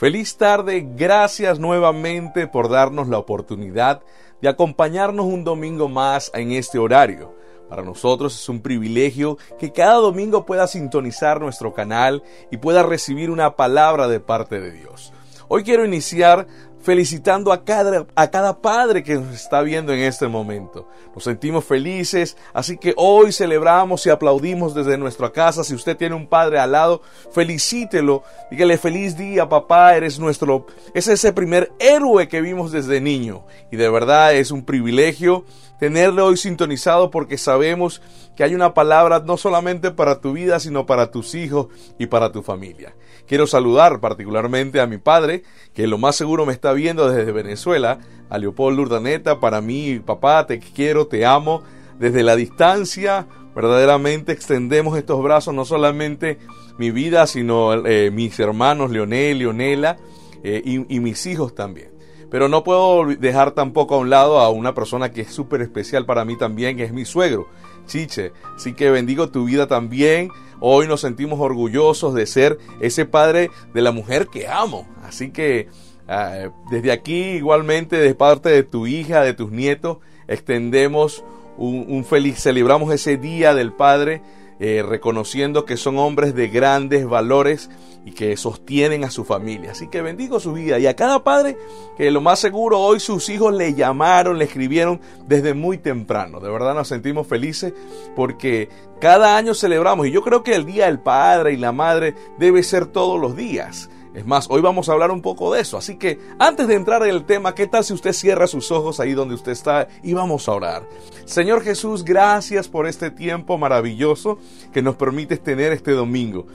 Feliz tarde, gracias nuevamente por darnos la oportunidad de acompañarnos un domingo más en este horario. Para nosotros es un privilegio que cada domingo pueda sintonizar nuestro canal y pueda recibir una palabra de parte de Dios. Hoy quiero iniciar felicitando a cada, a cada padre que nos está viendo en este momento. Nos sentimos felices, así que hoy celebramos y aplaudimos desde nuestra casa. Si usted tiene un padre al lado, felicítelo. Dígale feliz día, papá, eres nuestro, es ese primer héroe que vimos desde niño. Y de verdad es un privilegio tenerle hoy sintonizado porque sabemos que hay una palabra no solamente para tu vida, sino para tus hijos y para tu familia. Quiero saludar particularmente a mi padre, que lo más seguro me está viendo desde Venezuela, a Leopoldo Urdaneta, para mí, papá, te quiero, te amo. Desde la distancia, verdaderamente extendemos estos brazos, no solamente mi vida, sino eh, mis hermanos Leonel, Leonela eh, y, y mis hijos también. Pero no puedo dejar tampoco a un lado a una persona que es súper especial para mí también, que es mi suegro, Chiche. Así que bendigo tu vida también. Hoy nos sentimos orgullosos de ser ese padre de la mujer que amo. Así que ah, desde aquí igualmente de parte de tu hija, de tus nietos, extendemos un, feliz, celebramos ese día del Padre, eh, reconociendo que son hombres de grandes valores y que sostienen a su familia. Así que bendigo su vida y a cada padre que lo más seguro hoy sus hijos le llamaron, le escribieron desde muy temprano. De verdad nos sentimos felices porque cada año celebramos y yo creo que el Día del Padre y la Madre debe ser todos los días. Es más, hoy vamos a hablar un poco de eso. Así que antes de entrar en el tema, ¿qué tal si usted cierra sus ojos ahí donde usted está y vamos a orar? Señor Jesús, gracias por este tiempo maravilloso que nos permites tener este domingo.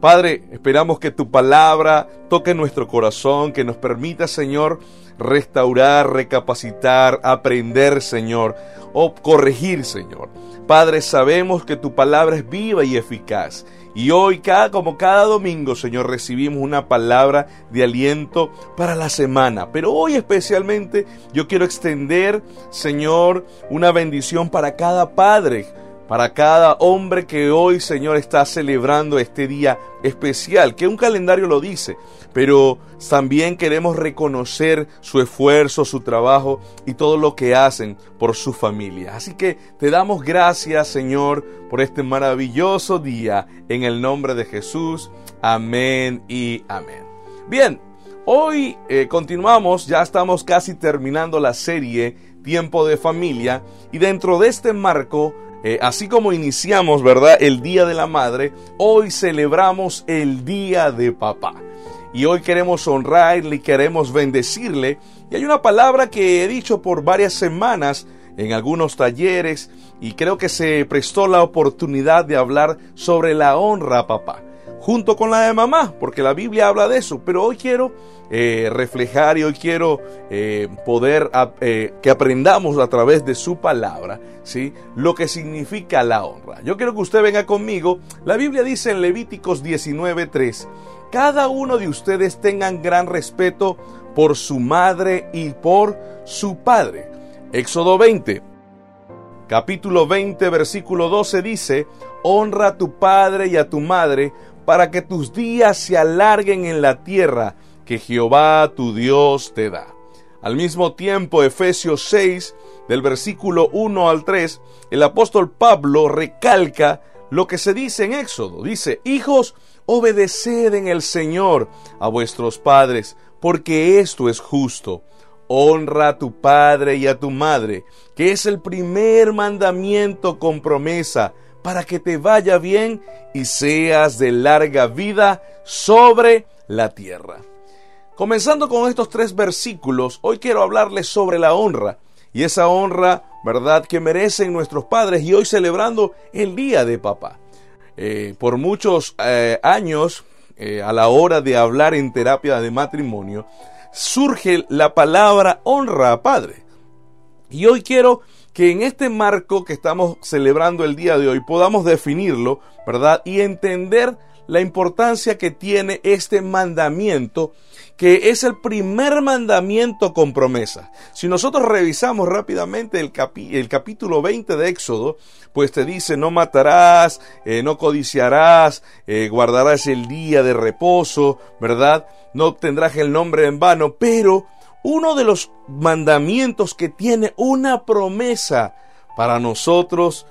Padre, esperamos que tu palabra toque nuestro corazón, que nos permita, Señor, restaurar, recapacitar, aprender, Señor, o corregir, Señor. Padre, sabemos que tu palabra es viva y eficaz. Y hoy, cada, como cada domingo, Señor, recibimos una palabra de aliento para la semana. Pero hoy especialmente yo quiero extender, Señor, una bendición para cada padre para cada hombre que hoy, Señor, está celebrando este día especial, que un calendario lo dice, pero también queremos reconocer su esfuerzo, su trabajo y todo lo que hacen por su familia. Así que te damos gracias, Señor, por este maravilloso día, en el nombre de Jesús. Amén y amén. Bien, hoy eh, continuamos, ya estamos casi terminando la serie Tiempo de Familia y dentro de este marco, eh, así como iniciamos, ¿verdad? El Día de la Madre, hoy celebramos el Día de Papá. Y hoy queremos honrarle y queremos bendecirle. Y hay una palabra que he dicho por varias semanas en algunos talleres y creo que se prestó la oportunidad de hablar sobre la honra papá junto con la de mamá, porque la Biblia habla de eso, pero hoy quiero eh, reflejar y hoy quiero eh, poder eh, que aprendamos a través de su palabra, ¿sí? Lo que significa la honra. Yo quiero que usted venga conmigo. La Biblia dice en Levíticos 19:3, cada uno de ustedes tengan gran respeto por su madre y por su padre. Éxodo 20, capítulo 20, versículo 12 dice, honra a tu padre y a tu madre para que tus días se alarguen en la tierra que Jehová tu Dios te da. Al mismo tiempo, Efesios 6, del versículo 1 al 3, el apóstol Pablo recalca lo que se dice en Éxodo. Dice, hijos, obedeced en el Señor a vuestros padres, porque esto es justo. Honra a tu padre y a tu madre, que es el primer mandamiento con promesa, para que te vaya bien y seas de larga vida sobre la tierra. Comenzando con estos tres versículos, hoy quiero hablarles sobre la honra y esa honra, ¿verdad?, que merecen nuestros padres y hoy celebrando el Día de Papá. Eh, por muchos eh, años, eh, a la hora de hablar en terapia de matrimonio, surge la palabra honra a padre. Y hoy quiero que en este marco que estamos celebrando el día de hoy podamos definirlo, ¿verdad? Y entender la importancia que tiene este mandamiento que es el primer mandamiento con promesa. Si nosotros revisamos rápidamente el, el capítulo 20 de Éxodo, pues te dice, no matarás, eh, no codiciarás, eh, guardarás el día de reposo, ¿verdad? No obtendrás el nombre en vano, pero uno de los mandamientos que tiene una promesa para nosotros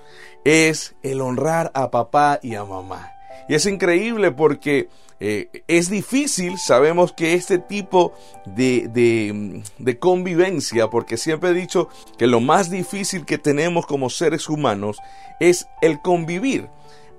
es el honrar a papá y a mamá. Y es increíble porque eh, es difícil, sabemos que este tipo de, convivencia, porque siempre he dicho que lo más difícil que tenemos como seres humanos es el convivir.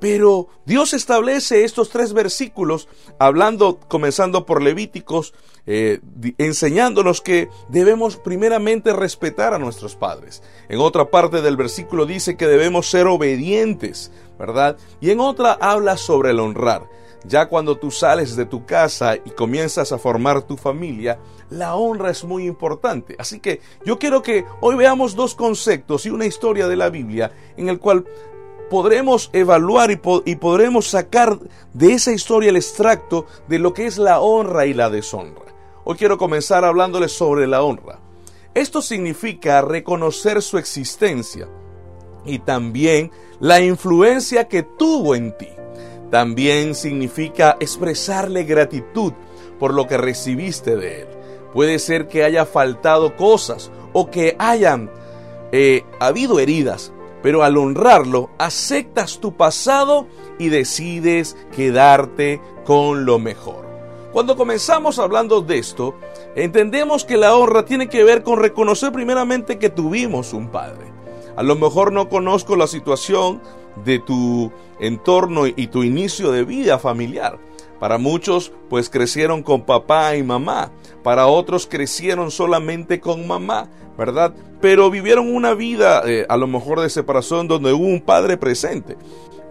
Pero Dios establece estos tres versículos, hablando, comenzando por Levíticos, eh, enseñándonos que debemos primeramente respetar a nuestros padres. En otra parte del versículo dice que debemos ser obedientes, ¿verdad? Y en otra habla sobre el honrar. Ya cuando tú sales de tu casa y comienzas a formar tu familia, la honra es muy importante. Así que yo quiero que hoy veamos dos conceptos y una historia de la Biblia en el cual podremos evaluar y, y, podremos sacar de esa historia el extracto de lo que es la honra y la deshonra. Hoy quiero comenzar hablándoles sobre la honra. Esto significa reconocer su existencia y también la influencia que tuvo en ti. También significa expresarle gratitud por lo que recibiste de él. Puede ser que haya faltado cosas o que hayan eh, habido heridas, pero al honrarlo, aceptas tu pasado y decides quedarte con lo mejor. Cuando comenzamos hablando de esto, entendemos que la honra tiene que ver con reconocer primeramente que tuvimos un padre. A lo mejor no conozco la situación de tu entorno y tu inicio de vida familiar. Para muchos, pues crecieron con papá y mamá. Para otros crecieron solamente con mamá, ¿verdad? Pero vivieron una vida, eh, a lo mejor de separación, donde hubo un padre presente.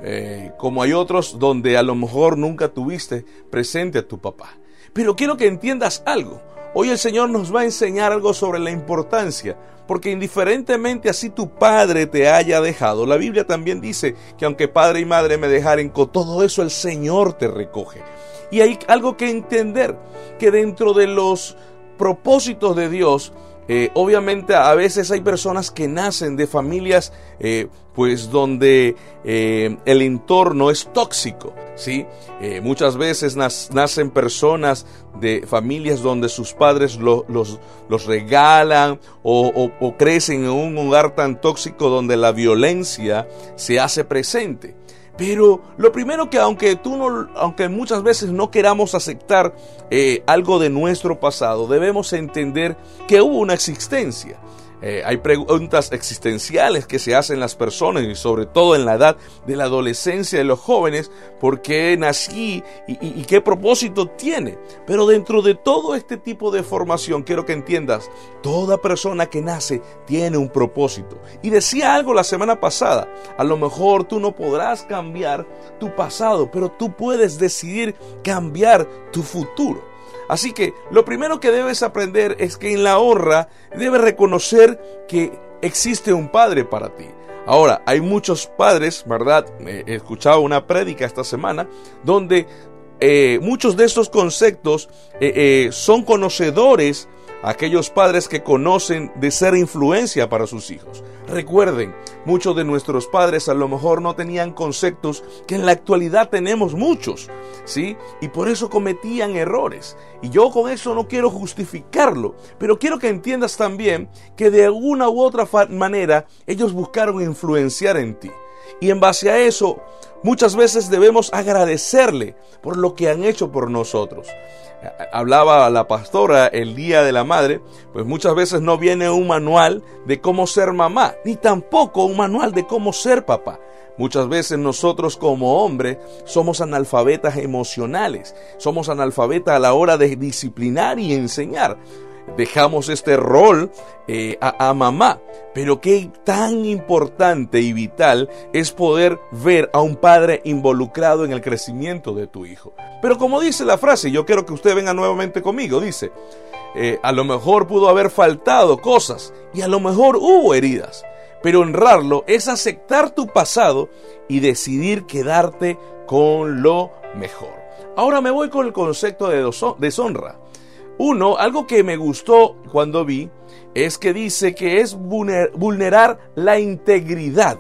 Eh, como hay otros donde a lo mejor nunca tuviste presente a tu papá. Pero quiero que entiendas algo. Hoy el Señor nos va a enseñar algo sobre la importancia, porque indiferentemente así tu padre te haya dejado, la Biblia también dice que aunque padre y madre me dejaren, con todo eso el Señor te recoge. Y hay algo que entender, que dentro de los propósitos de Dios, eh, obviamente a veces hay personas que nacen de familias eh, pues donde eh, el entorno es tóxico, ¿sí? muchas veces nacen personas de familias donde sus padres los, los, regalan o, o crecen en un hogar tan tóxico donde la violencia se hace presente. Pero lo primero que aunque tú no, aunque muchas veces no queramos aceptar eh, algo de nuestro pasado, debemos entender que hubo una existencia. Eh, hay preguntas existenciales que se hacen las personas y sobre todo en la edad de la adolescencia de los jóvenes, ¿por qué nací y, qué propósito tiene? Pero dentro de todo este tipo de formación quiero que entiendas, toda persona que nace tiene un propósito. Y decía algo la semana pasada, a lo mejor tú no podrás cambiar tu pasado, pero tú puedes decidir cambiar tu futuro. Así que lo primero que debes aprender es que en la honra debes reconocer que existe un Padre para ti. Ahora, hay muchos padres, ¿verdad? He escuchado una prédica esta semana donde eh, muchos de estos conceptos eh, eh, son conocedores aquellos padres que conocen de ser influencia para sus hijos. Recuerden, muchos de nuestros padres a lo mejor no tenían conceptos que en la actualidad tenemos muchos, ¿sí? Y por eso cometían errores. Y yo con eso no quiero justificarlo, pero quiero que entiendas también que de alguna u otra manera ellos buscaron influenciar en ti. Y en base a eso, muchas veces debemos agradecerle por lo que han hecho por nosotros hablaba la pastora el día de la madre, pues muchas veces no viene un manual de cómo ser mamá, ni tampoco un manual de cómo ser papá. Muchas veces nosotros como hombres somos analfabetas emocionales, somos analfabetas a la hora de disciplinar y enseñar dejamos este rol eh, a, mamá. Pero qué tan importante y vital es poder ver a un padre involucrado en el crecimiento de tu hijo. Pero como dice la frase, yo quiero que usted venga nuevamente conmigo, dice, eh, a lo mejor pudo haber faltado cosas y a lo mejor hubo heridas. Pero honrarlo es aceptar tu pasado y decidir quedarte con lo mejor. Ahora me voy con el concepto de deshonra. Uno, algo que me gustó cuando vi, es que dice que es vulnerar la integridad.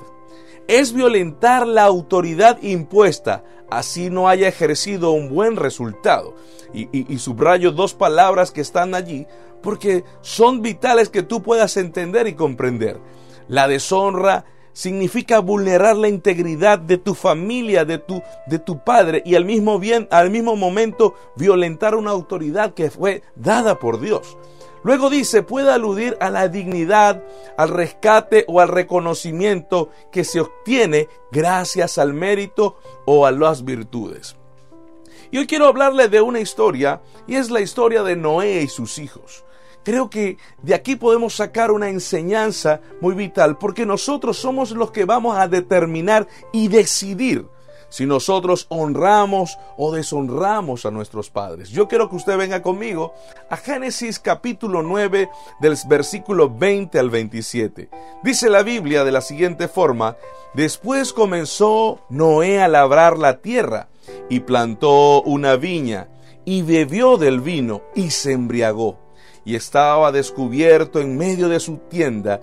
Es violentar la autoridad impuesta, así no haya ejercido un buen resultado. Y, y, subrayo dos palabras que están allí, porque son vitales que tú puedas entender y comprender. La deshonra significa vulnerar la integridad de tu familia, de tu, de tu padre y al mismo, bien, al mismo momento violentar una autoridad que fue dada por Dios. Luego dice, puede aludir a la dignidad, al rescate o al reconocimiento que se obtiene gracias al mérito o a las virtudes. Y hoy quiero hablarle de una historia, y es la historia de Noé y sus hijos. Creo que de aquí podemos sacar una enseñanza muy vital, porque nosotros somos los que vamos a determinar y decidir si nosotros honramos o deshonramos a nuestros padres. Yo quiero que usted venga conmigo a Génesis capítulo 9 del versículo 20 al 27. Dice la Biblia de la siguiente forma, después comenzó Noé a labrar la tierra y plantó una viña y bebió del vino y se embriagó y estaba descubierto en medio de su tienda,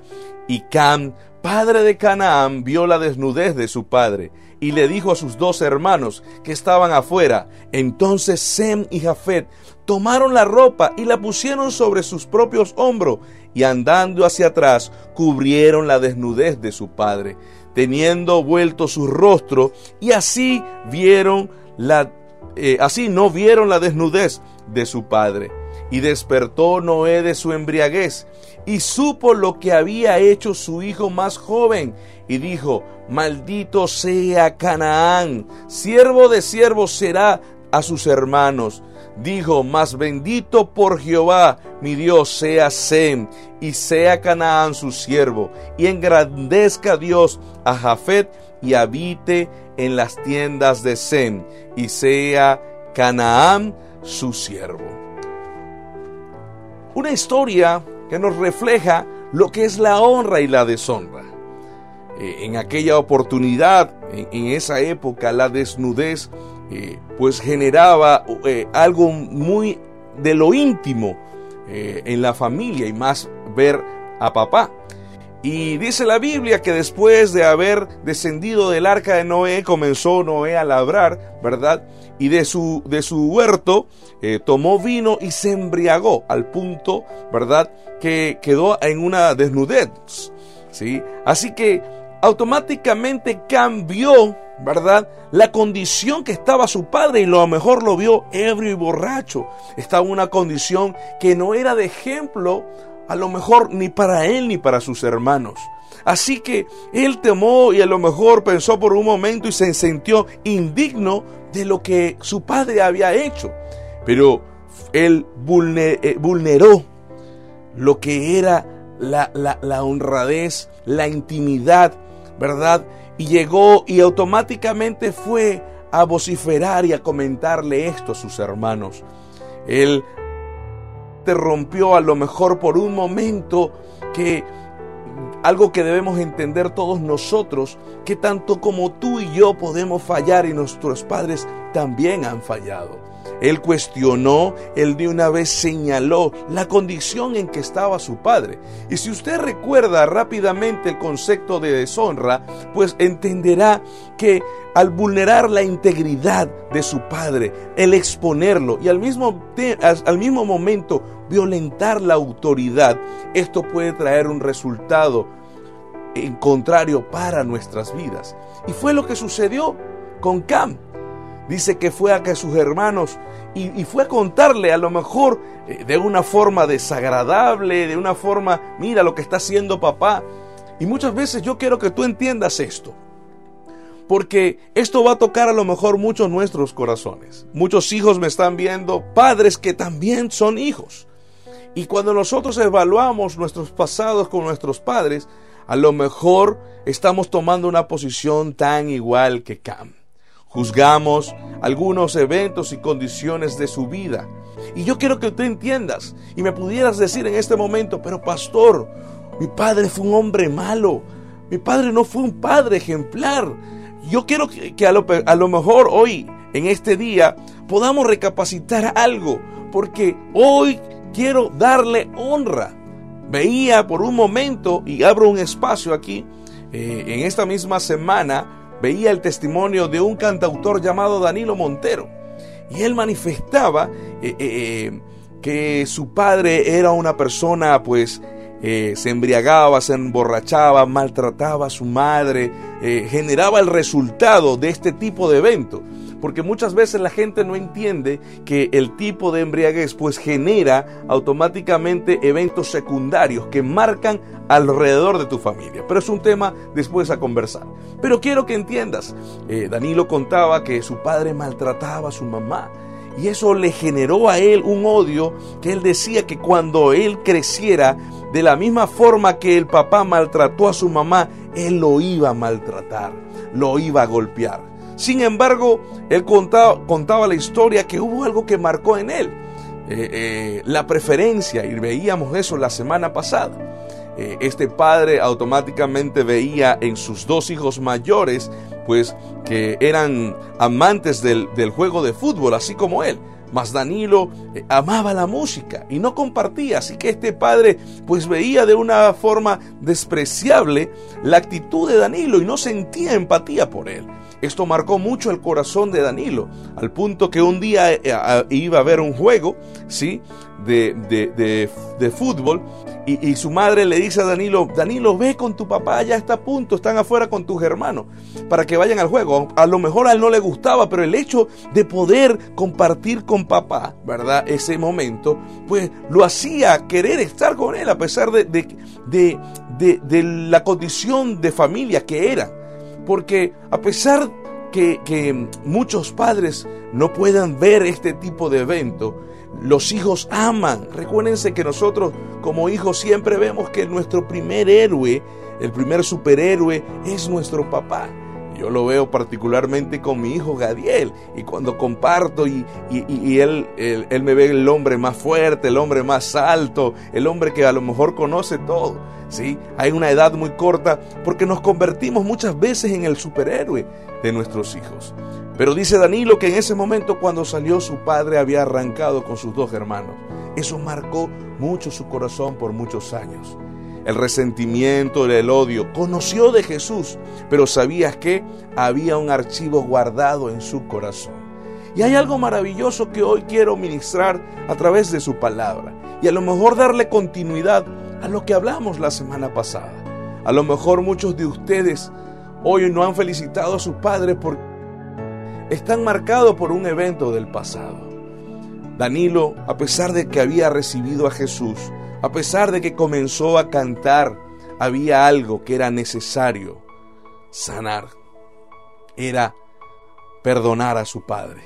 y Cam, padre de Canaán, vio la desnudez de su padre, y le dijo a sus dos hermanos que estaban afuera. Entonces Sem y Jafet tomaron la ropa y la pusieron sobre sus propios hombros, y andando hacia atrás cubrieron la desnudez de su padre, teniendo vuelto su rostro, y así vieron la eh, así no vieron la desnudez de su padre. Y despertó Noé de su embriaguez y supo lo que había hecho su hijo más joven y dijo, maldito sea Canaán, siervo de siervos será a sus hermanos. Dijo, más bendito por Jehová, mi Dios, sea Sem, y sea Canaán su siervo, y engrandezca Dios a Jafet, y habite en las tiendas de Sem, y sea Canaán su siervo una historia que nos refleja lo que es la honra y la deshonra. Eh, en aquella oportunidad, en, esa época, la desnudez eh, pues generaba eh, algo muy de lo íntimo en la familia y más ver a papá. Y dice la Biblia que después de haber descendido del arca de Noé, comenzó Noé a labrar, ¿verdad? Y de su, de su huerto eh, tomó vino y se embriagó al punto, ¿verdad? Que quedó en una desnudez, ¿sí? Así que automáticamente cambió, ¿verdad? La condición que estaba su padre y lo mejor lo vio ebrio y borracho. Estaba en una condición que no era de ejemplo a lo mejor ni para él ni para sus hermanos. Así que él temó y a lo mejor pensó por un momento y se sintió indigno de lo que su padre había hecho. Pero él eh, vulneró lo que era la, la honradez, la intimidad, ¿verdad? Y llegó y automáticamente fue a vociferar y a comentarle esto a sus hermanos. Él rompió a lo mejor por un momento que algo que debemos entender todos nosotros, que tanto como tú y yo podemos fallar y nuestros padres también han fallado. Él cuestionó, él de una vez señaló la condición en que estaba su padre. Y si usted recuerda rápidamente el concepto de deshonra, pues entenderá que al vulnerar la integridad de su padre, el exponerlo y al mismo, al mismo momento violentar la autoridad, esto puede traer un resultado en contrario para nuestras vidas. Y fue lo que sucedió con Cam. Dice que fue a que sus hermanos y, fue a contarle a lo mejor eh, de una forma desagradable, de una forma, mira lo que está haciendo papá. Y muchas veces yo quiero que tú entiendas esto. Porque esto va a tocar a lo mejor muchos nuestros corazones. Muchos hijos me están viendo, padres que también son hijos. Y cuando nosotros evaluamos nuestros pasados con nuestros padres, a lo mejor estamos tomando una posición tan igual que Cam. Juzgamos algunos eventos y condiciones de su vida. Y yo quiero que tú entiendas y me pudieras decir en este momento, pero pastor, mi padre fue un hombre malo. mi padre no fue un padre ejemplar. Yo quiero que, a, lo, a lo mejor hoy, en este día, podamos recapacitar algo, porque hoy quiero darle honra. Veía por un momento, y abro un espacio aquí, eh, en esta misma semana, veía el testimonio de un cantautor llamado Danilo Montero. Y él manifestaba eh, eh, que su padre era una persona pues se embriagaba, se emborrachaba, maltrataba a su madre, generaba el resultado de este tipo de evento. Porque muchas veces la gente no entiende que el tipo de embriaguez pues genera automáticamente eventos secundarios que marcan alrededor de tu familia. Pero es un tema después a conversar. Pero quiero que entiendas, eh, Danilo contaba que su padre maltrataba a su mamá y eso le generó a él un odio que él decía que cuando él creciera, de la misma forma que el papá maltrató a su mamá, él lo iba a maltratar, lo iba a golpear. Sin embargo, él contaba, contaba la historia que hubo algo que marcó en él. Eh, eh, la preferencia, y veíamos eso la semana pasada. Eh, este padre automáticamente veía en sus dos hijos mayores, pues que eran amantes del, juego de fútbol, así como él. Mas Danilo amaba la música y no compartía, así que este padre pues veía de una forma despreciable la actitud de Danilo y no sentía empatía por él. Esto marcó mucho el corazón de Danilo, al punto que un día eh, iba a ver un juego, ¿sí? De, de, de fútbol y, su madre le dice a Danilo, Danilo, ve con tu papá, ya está a punto, están afuera con tus hermanos, para que vayan al juego. A lo mejor a él no le gustaba, pero el hecho de poder compartir con papá, ¿verdad? Ese momento, pues lo hacía querer estar con él, a pesar de, de, de, la condición de familia que era. Porque a pesar que, que muchos padres no puedan ver este tipo de evento, los hijos aman. Recuérdense que nosotros como hijos siempre vemos que nuestro primer héroe, el primer superhéroe es nuestro papá. Yo lo veo particularmente con mi hijo Gadiel y cuando comparto y, él, él, me ve el hombre más fuerte, el hombre más alto, el hombre que a lo mejor conoce todo. ¿Sí? Hay una edad muy corta porque nos convertimos muchas veces en el superhéroe de nuestros hijos. Pero dice Danilo que en ese momento cuando salió su padre había arrancado con sus dos hermanos. Eso marcó mucho su corazón por muchos años. El resentimiento, el odio. Conoció de Jesús, pero sabías que había un archivo guardado en su corazón. Y hay algo maravilloso que hoy quiero ministrar a través de su palabra. Y a lo mejor darle continuidad a lo que hablamos la semana pasada. A lo mejor muchos de ustedes hoy no han felicitado a sus padres porque están marcados por un evento del pasado. Danilo, a pesar de que había recibido a Jesús, a pesar de que comenzó a cantar, había algo que era necesario sanar. Era perdonar a su padre.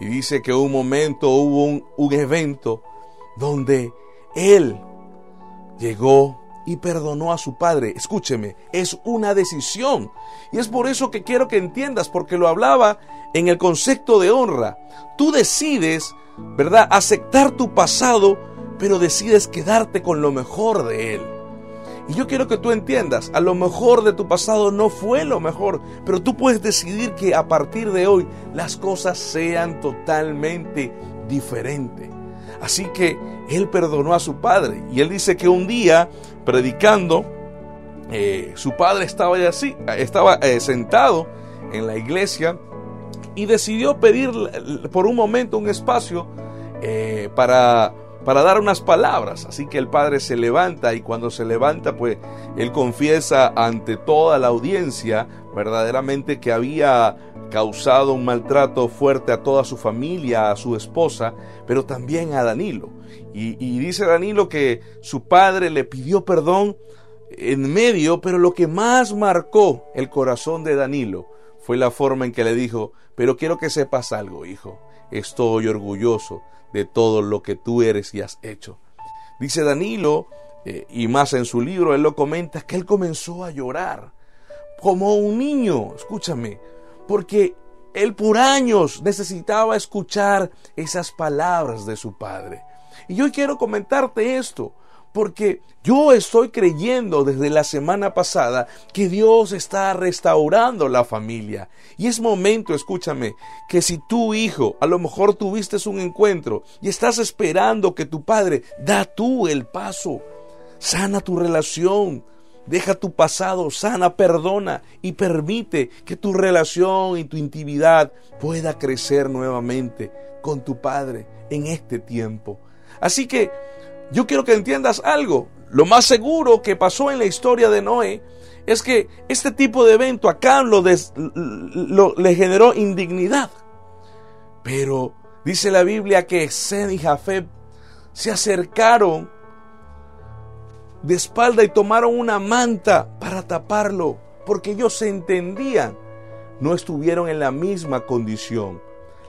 Y dice que un momento hubo un, un evento donde él llegó y perdonó a su padre. Escúcheme, es una decisión. Y es por eso que quiero que entiendas, porque lo hablaba en el concepto de honra. Tú decides, ¿verdad?, aceptar tu pasado, pero decides quedarte con lo mejor de él. Y yo quiero que tú entiendas, a lo mejor de tu pasado no fue lo mejor, pero tú puedes decidir que a partir de hoy las cosas sean totalmente diferentes. Así que él perdonó a su padre y él dice que un día predicando, eh, su padre estaba así, estaba eh, sentado en la iglesia y decidió pedir por un momento un espacio eh, para, para dar unas palabras. Así que el padre se levanta y cuando se levanta, pues él confiesa ante toda la audiencia verdaderamente que había causado un maltrato fuerte a toda su familia, a su esposa, pero también a Danilo. Y, dice Danilo que su padre le pidió perdón en medio, pero lo que más marcó el corazón de Danilo fue la forma en que le dijo, pero quiero que sepas algo, hijo, estoy orgulloso de todo lo que tú eres y has hecho. Dice Danilo, eh, y más en su libro, él lo comenta, que él comenzó a llorar como un niño, escúchame, porque él por años necesitaba escuchar esas palabras de su padre. Y yo quiero comentarte esto, Porque yo estoy creyendo desde la semana pasada que Dios está restaurando la familia. Y es momento, escúchame, que si tu hijo, a lo mejor tuviste un encuentro y estás esperando que tu padre, da tú el paso. Sana tu relación. Deja tu pasado, sana, perdona y permite que tu relación y tu intimidad pueda crecer nuevamente con tu Padre en este tiempo. Así que yo quiero que entiendas algo. Lo más seguro que pasó en la historia de Noé es que este tipo de evento acá lo, lo le generó indignidad. Pero dice la Biblia que Sen y Jafet se acercaron de espalda y tomaron una manta para taparlo, porque ellos se entendían, no estuvieron en la misma condición.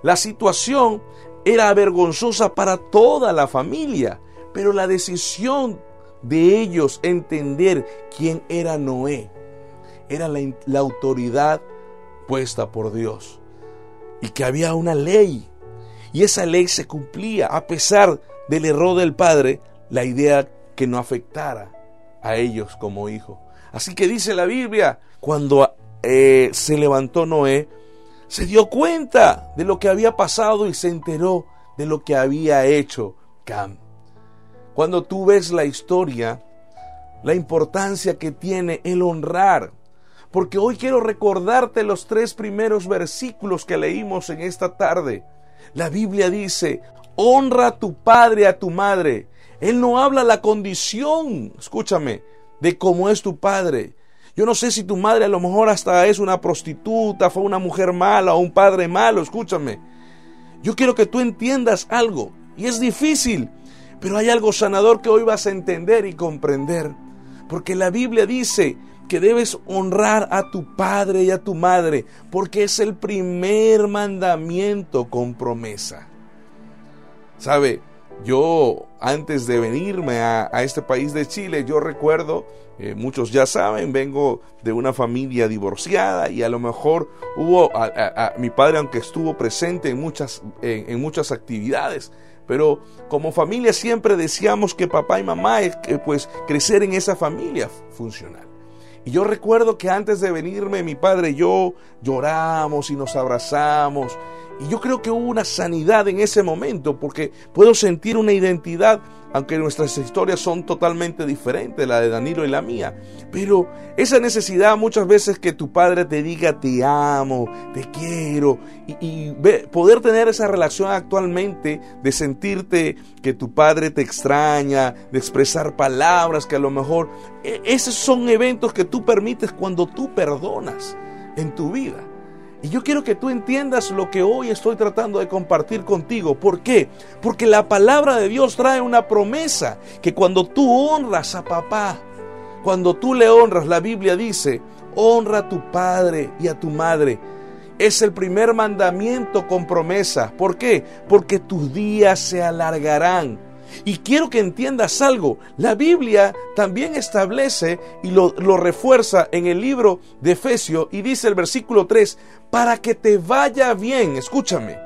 La situación era vergonzosa para toda la familia, pero la decisión de ellos entender quién era Noé era la, la autoridad puesta por Dios y que había una ley y esa ley se cumplía a pesar del error del padre, la idea que no afectara a ellos como hijos. Así que dice la Biblia, cuando eh, se levantó Noé, se dio cuenta de lo que había pasado y se enteró de lo que había hecho Cam. Cuando tú ves la historia, la importancia que tiene el honrar, porque hoy quiero recordarte los tres primeros versículos que leímos en esta tarde. La Biblia dice, honra a tu padre a tu madre él no habla la condición, escúchame, de cómo es tu padre. Yo no sé si tu madre a lo mejor hasta es una prostituta, fue una mujer mala o un padre malo, escúchame. Yo quiero que tú entiendas algo, y es difícil, pero hay algo sanador que hoy vas a entender y comprender. Porque la Biblia dice que debes honrar a tu padre y a tu madre, porque es el primer mandamiento con promesa. ¿Sabe? Yo, antes de venirme a, este país de Chile, yo recuerdo, eh, muchos ya saben, vengo de una familia divorciada y a lo mejor hubo, a, mi padre, aunque estuvo presente en muchas, en, muchas actividades, pero como familia siempre decíamos que papá y mamá, es pues crecer en esa familia funcional. Y yo recuerdo que antes de venirme, mi padre y yo lloramos y nos abrazamos. Y yo creo que hubo una sanidad en ese momento porque puedo sentir una identidad, aunque nuestras historias son totalmente diferentes, la de Danilo y la mía. Pero esa necesidad muchas veces que tu padre te diga te amo, te quiero, y, poder tener esa relación actualmente de sentirte que tu padre te extraña, de expresar palabras que a lo mejor, e, esos son eventos que tú permites cuando tú perdonas en tu vida. Y yo quiero que tú entiendas lo que hoy estoy tratando de compartir contigo. ¿Por qué? Porque la palabra de Dios trae una promesa que cuando tú honras a papá, cuando tú le honras, la Biblia dice, honra a tu padre y a tu madre. Es el primer mandamiento con promesa. ¿Por qué? Porque tus días se alargarán y quiero que entiendas algo. La Biblia también establece y lo, refuerza en el libro de Efesios y dice el versículo 3, para que te vaya bien, escúchame,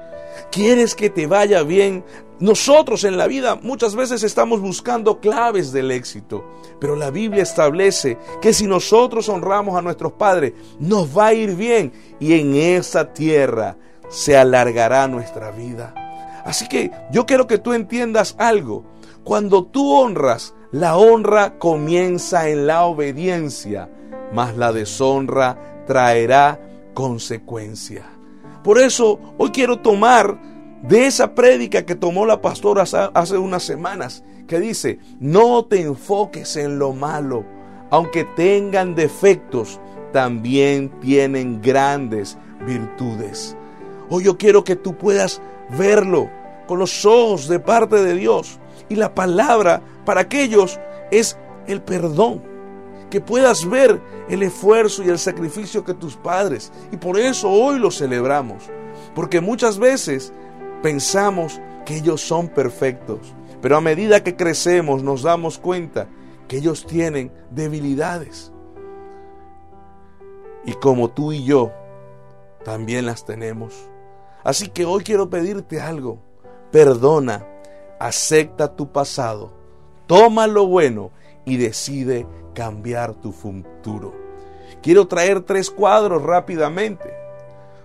¿quieres que te vaya bien? Nosotros en la vida muchas veces estamos buscando claves del éxito, pero la Biblia establece que si nosotros honramos a nuestros padres, nos va a ir bien y en esa tierra se alargará nuestra vida. Así que yo quiero que tú entiendas algo. Cuando tú honras, la honra comienza en la obediencia, mas la deshonra traerá consecuencia. Por eso hoy quiero tomar de esa prédica que tomó la pastora hace unas semanas, que dice, no te enfoques en lo malo, aunque tengan defectos, también tienen grandes virtudes. Hoy yo quiero que tú puedas verlo con los ojos de parte de Dios. Y la palabra para aquellos es el perdón. Que puedas ver el esfuerzo y el sacrificio que tus padres. Y por eso hoy lo celebramos. Porque muchas veces pensamos que ellos son perfectos. Pero a medida que crecemos nos damos cuenta que ellos tienen debilidades. Y como tú y yo, también las tenemos. Así que hoy quiero pedirte algo. Perdona, acepta tu pasado, toma lo bueno y decide cambiar tu futuro. Quiero traer tres cuadros rápidamente,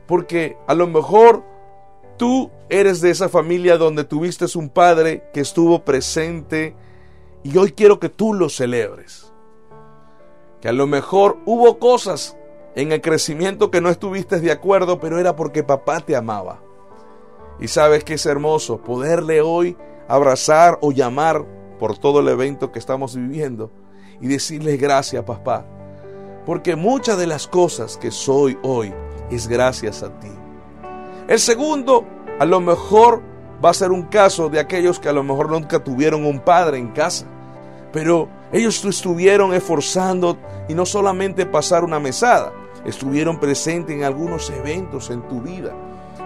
porque a lo mejor tú eres de esa familia donde tuviste un padre que estuvo presente y hoy quiero que tú lo celebres. Que a lo mejor hubo cosas en el crecimiento que no estuviste de acuerdo, pero era porque papá te amaba. Y sabes que es hermoso poderle hoy abrazar o llamar por todo el evento que estamos viviendo y decirle gracias papá. Porque muchas de las cosas que soy hoy es gracias a ti. El segundo, a lo mejor va a ser un caso de aquellos que a lo mejor nunca tuvieron un padre en casa. Pero ellos estuvieron esforzando y no solamente pasar una mesada, estuvieron presentes en algunos eventos en tu vida.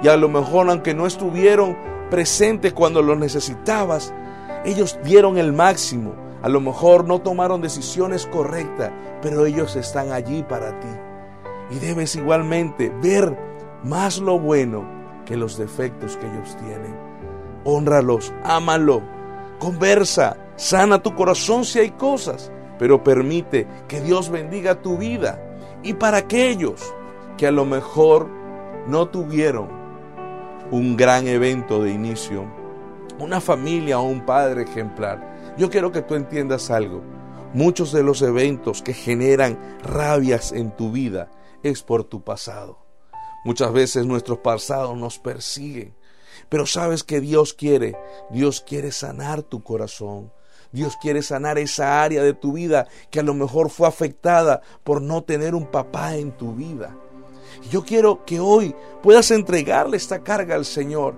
Y a lo mejor aunque no estuvieron presentes cuando los necesitabas, ellos dieron el máximo. A lo mejor no tomaron decisiones correctas, pero ellos están allí para ti. Y debes igualmente ver más lo bueno que los defectos que ellos tienen. Honralos, ámalo, conversa, sana tu corazón si hay cosas, pero permite que Dios bendiga tu vida. Y para aquellos que a lo mejor no tuvieron un gran evento de inicio, una familia o un padre ejemplar, yo quiero que tú entiendas algo. Muchos de los eventos que generan rabias en tu vida es por tu pasado. Muchas veces nuestros pasados nos persiguen, pero sabes que Dios quiere, Dios quiere sanar tu corazón. Dios quiere sanar esa área de tu vida que a lo mejor fue afectada por no tener un papá en tu vida. Yo quiero que hoy puedas entregarle esta carga al Señor,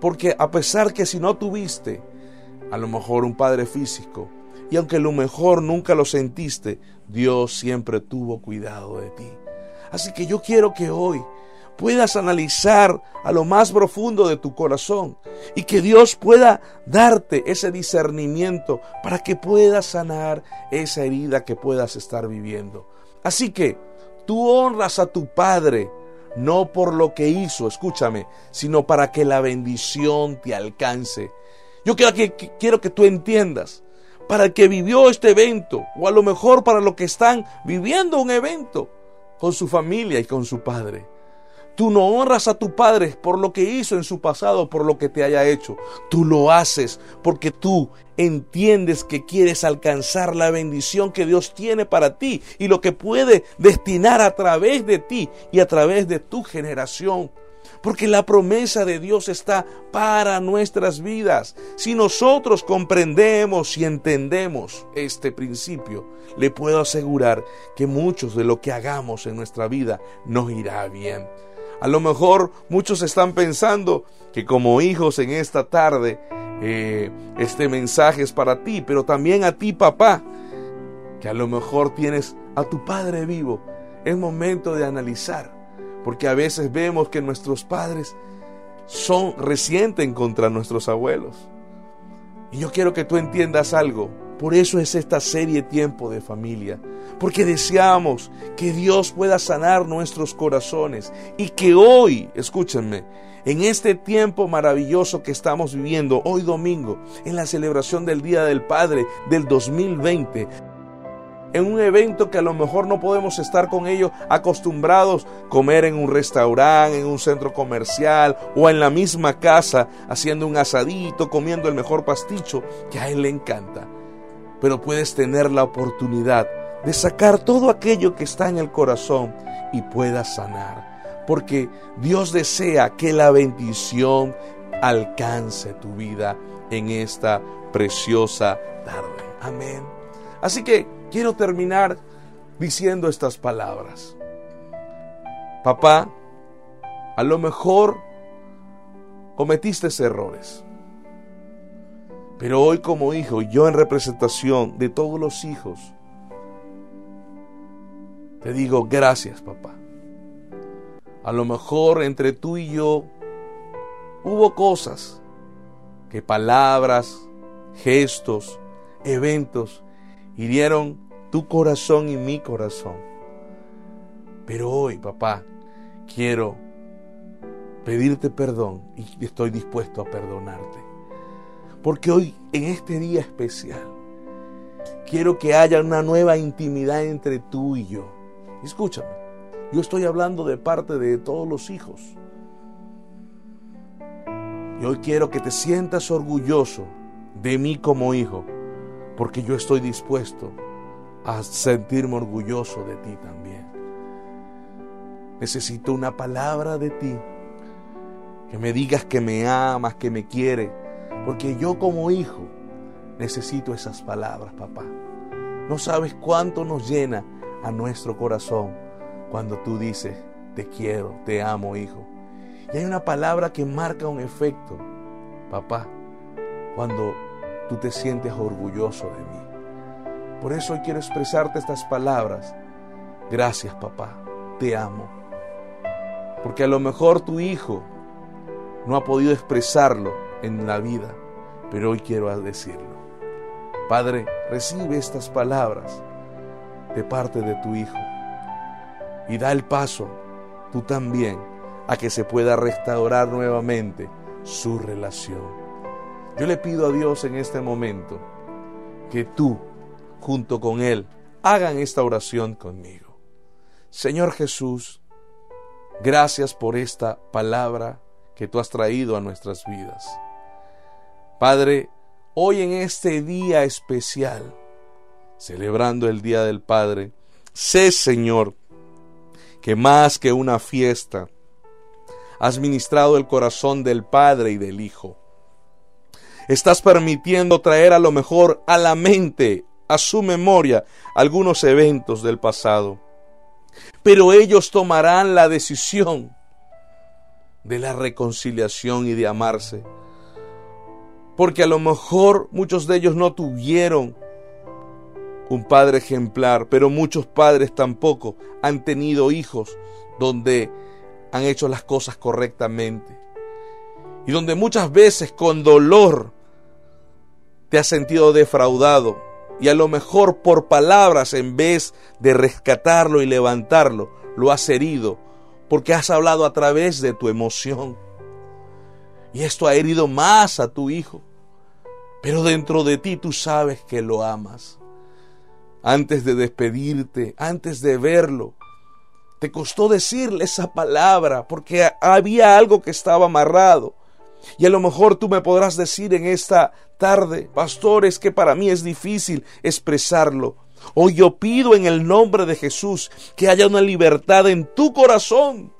porque a pesar que si no tuviste a lo mejor un padre físico, y aunque a lo mejor nunca lo sentiste, Dios siempre tuvo cuidado de ti. Así que yo quiero que hoy puedas analizar a lo más profundo de tu corazón y que Dios pueda darte ese discernimiento para que puedas sanar esa herida que puedas estar viviendo. Así que tú honras a tu Padre no por lo que hizo, escúchame, sino para que la bendición te alcance. Yo quiero que, quiero que tú entiendas, para el que vivió este evento, o a lo mejor para los que están viviendo un evento con su familia y con su padre. Tú no honras a tu padre por lo que hizo en su pasado, por lo que te haya hecho. Tú lo haces porque tú entiendes que quieres alcanzar la bendición que Dios tiene para ti y lo que puede destinar a través de ti y a través de tu generación. Porque la promesa de Dios está para nuestras vidas. Si nosotros comprendemos y entendemos este principio, le puedo asegurar que muchos de lo que hagamos en nuestra vida nos irá bien. A lo mejor muchos están pensando que como hijos en esta tarde eh, este mensaje es para ti, pero también a ti papá, que a lo mejor tienes a tu padre vivo. Es momento de analizar, porque a veces vemos que nuestros padres son resienten contra nuestros abuelos. Y yo quiero que tú entiendas algo. Por eso es esta serie Tiempo de Familia, porque deseamos que Dios pueda sanar nuestros corazones y que hoy, escúchenme, en este tiempo maravilloso que estamos viviendo, hoy domingo, en la celebración del Día del Padre del 2020, en un evento que a lo mejor no podemos estar con ellos acostumbrados comer en un restaurante, en un centro comercial o en la misma casa haciendo un asadito, comiendo el mejor pasticho que a él le encanta pero puedes tener la oportunidad de sacar todo aquello que está en el corazón y puedas sanar. Porque Dios desea que la bendición alcance tu vida en esta preciosa tarde. Amén. Así que quiero terminar diciendo estas palabras. Papá, a lo mejor cometiste errores. Pero hoy como hijo, yo en representación de todos los hijos, te digo gracias papá. A lo mejor entre tú y yo hubo cosas que palabras, gestos, eventos hirieron tu corazón y mi corazón. Pero hoy, papá, quiero pedirte perdón y estoy dispuesto a perdonarte. Porque hoy, en este día especial, Quiero que haya una nueva intimidad entre tú y yo. Escúchame, yo estoy hablando de parte de todos los hijos. Y hoy quiero que te sientas orgulloso de mí como hijo, porque yo estoy dispuesto a sentirme orgulloso de ti también. Necesito una palabra de ti, que me digas que me amas, que me quiere, porque yo como hijo necesito esas palabras, papá. No sabes cuánto nos llena a nuestro corazón cuando tú dices, te quiero, te amo, hijo. Y hay una palabra que marca un efecto, papá, cuando tú te sientes orgulloso de mí. Por eso hoy quiero expresarte estas palabras. Gracias, papá, te amo. Porque a lo mejor tu hijo no ha podido expresarlo en la vida, pero hoy quiero decirlo. Padre, recibe estas palabras de parte de tu Hijo y da el paso tú también a que se pueda restaurar nuevamente su relación. Yo le pido a Dios en este momento que tú, junto con Él, hagan esta oración conmigo. Señor Jesús, gracias por esta palabra que tú has traído a nuestras vidas. Padre, hoy en este día especial, celebrando el Día del Padre, sé, Señor, que más que una fiesta, has ministrado el corazón del Padre y del Hijo. Estás permitiendo traer a lo mejor a la mente, a su memoria, algunos eventos del pasado. Pero ellos tomarán la decisión de la reconciliación y de amarse. Porque a lo mejor muchos de ellos no tuvieron un padre ejemplar, pero muchos padres tampoco han tenido hijos donde han hecho las cosas correctamente. Y donde muchas veces con dolor te has sentido defraudado y a lo mejor por palabras en vez de rescatarlo y levantarlo, lo has herido porque has hablado a través de tu emoción. Y esto ha herido más a tu hijo. Pero dentro de ti tú sabes que lo amas. Antes de despedirte, antes de verlo, te costó decirle esa palabra porque había algo que estaba amarrado. Y a lo mejor tú me podrás decir en esta tarde, pastor, es que para mí es difícil expresarlo. Hoy yo pido en el nombre de Jesús que haya una libertad en tu corazón,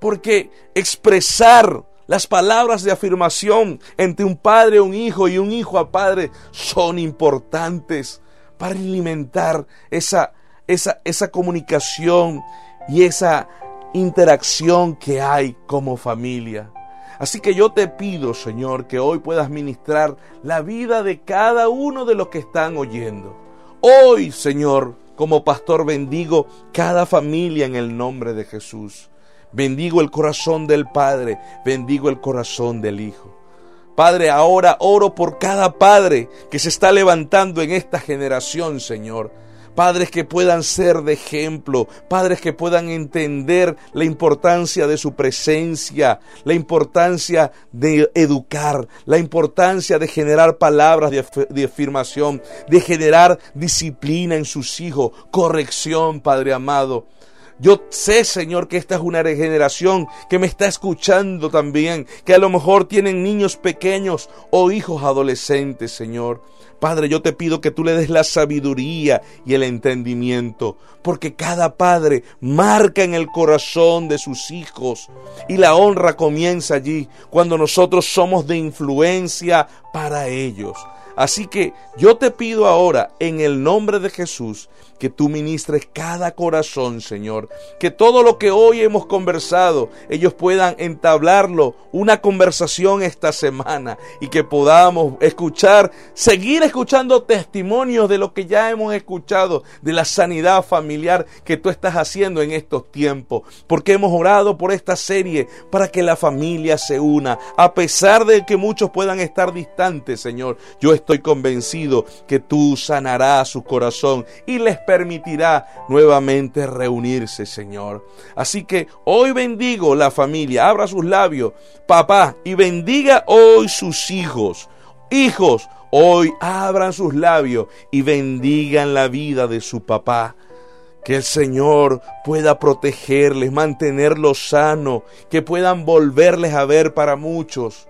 porque expresar las palabras de afirmación entre un padre, un hijo y un hijo a padre son importantes para alimentar esa, esa, esa comunicación y esa interacción que hay como familia. Así que yo te pido, Señor, que hoy puedas ministrar la vida de cada uno de los que están oyendo. Hoy, Señor, como pastor bendigo cada familia en el nombre de Jesús. Bendigo el corazón del Padre, bendigo el corazón del Hijo. Padre, ahora oro por cada padre que se está levantando en esta generación, Señor padres que puedan ser de ejemplo, padres que puedan entender la importancia de su presencia, la importancia de educar, la importancia de generar palabras de, afirmación, de generar disciplina en sus hijos, corrección, Padre amado. Yo sé, Señor, que esta es una generación que me está escuchando también, que a lo mejor tienen niños pequeños o hijos adolescentes, Señor. Padre, yo te pido que tú le des la sabiduría y el entendimiento, porque cada padre marca en el corazón de sus hijos y la honra comienza allí, cuando nosotros somos de influencia para ellos. Así que yo te pido ahora, en el nombre de Jesús, que tú ministres cada corazón, Señor. Que todo lo que hoy hemos conversado, ellos puedan entablarlo, una conversación esta semana y que podamos escuchar, seguir escuchando testimonios de lo que ya hemos escuchado, de la sanidad familiar que tú estás haciendo en estos tiempos. Porque hemos orado por esta serie para que la familia se una, a pesar de que muchos puedan estar distantes, Señor. Yo estoy convencido que tú sanarás su corazón y les permitirá nuevamente reunirse, Señor. Así que hoy bendigo la familia, abra sus labios, papá, y bendiga hoy sus hijos. Hijos, hoy abran sus labios y bendigan la vida de su papá. Que el Señor pueda protegerles, mantenerlos sanos, que puedan volverles a ver para muchos.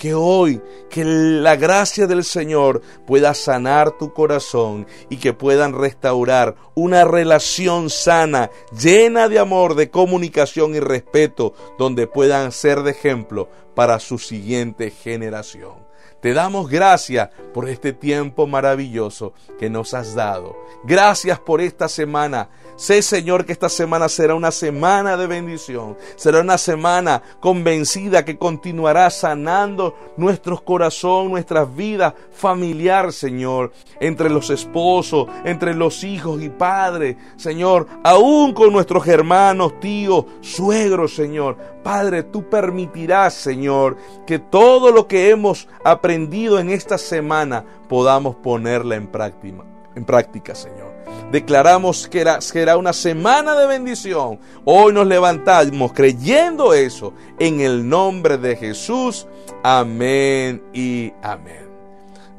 Que hoy, que la gracia del Señor pueda sanar tu corazón y que puedan restaurar una relación sana, llena de amor, de comunicación y respeto, donde puedan ser de ejemplo para su siguiente generación. Te damos gracias por este tiempo maravilloso que nos has dado. Gracias por esta semana. Sé, Señor, que esta semana será una semana de bendición. Será una semana convencida que continuará sanando nuestros corazones, nuestras vidas familiar, Señor, entre los esposos, entre los hijos y padres, Señor, aún con nuestros hermanos, tíos, suegros, Señor. Padre, tú permitirás, Señor, que todo lo que hemos aprendido en esta semana podamos ponerla en práctica, en práctica Señor. Declaramos que será una semana de bendición. Hoy nos levantamos creyendo eso en el nombre de Jesús. Amén y amén.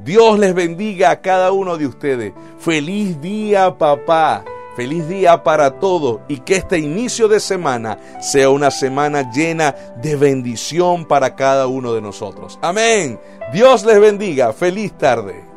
Dios les bendiga a cada uno de ustedes. Feliz día, papá. Feliz día para todos y que este inicio de semana sea una semana llena de bendición para cada uno de nosotros. Amén. Dios les bendiga. Feliz tarde.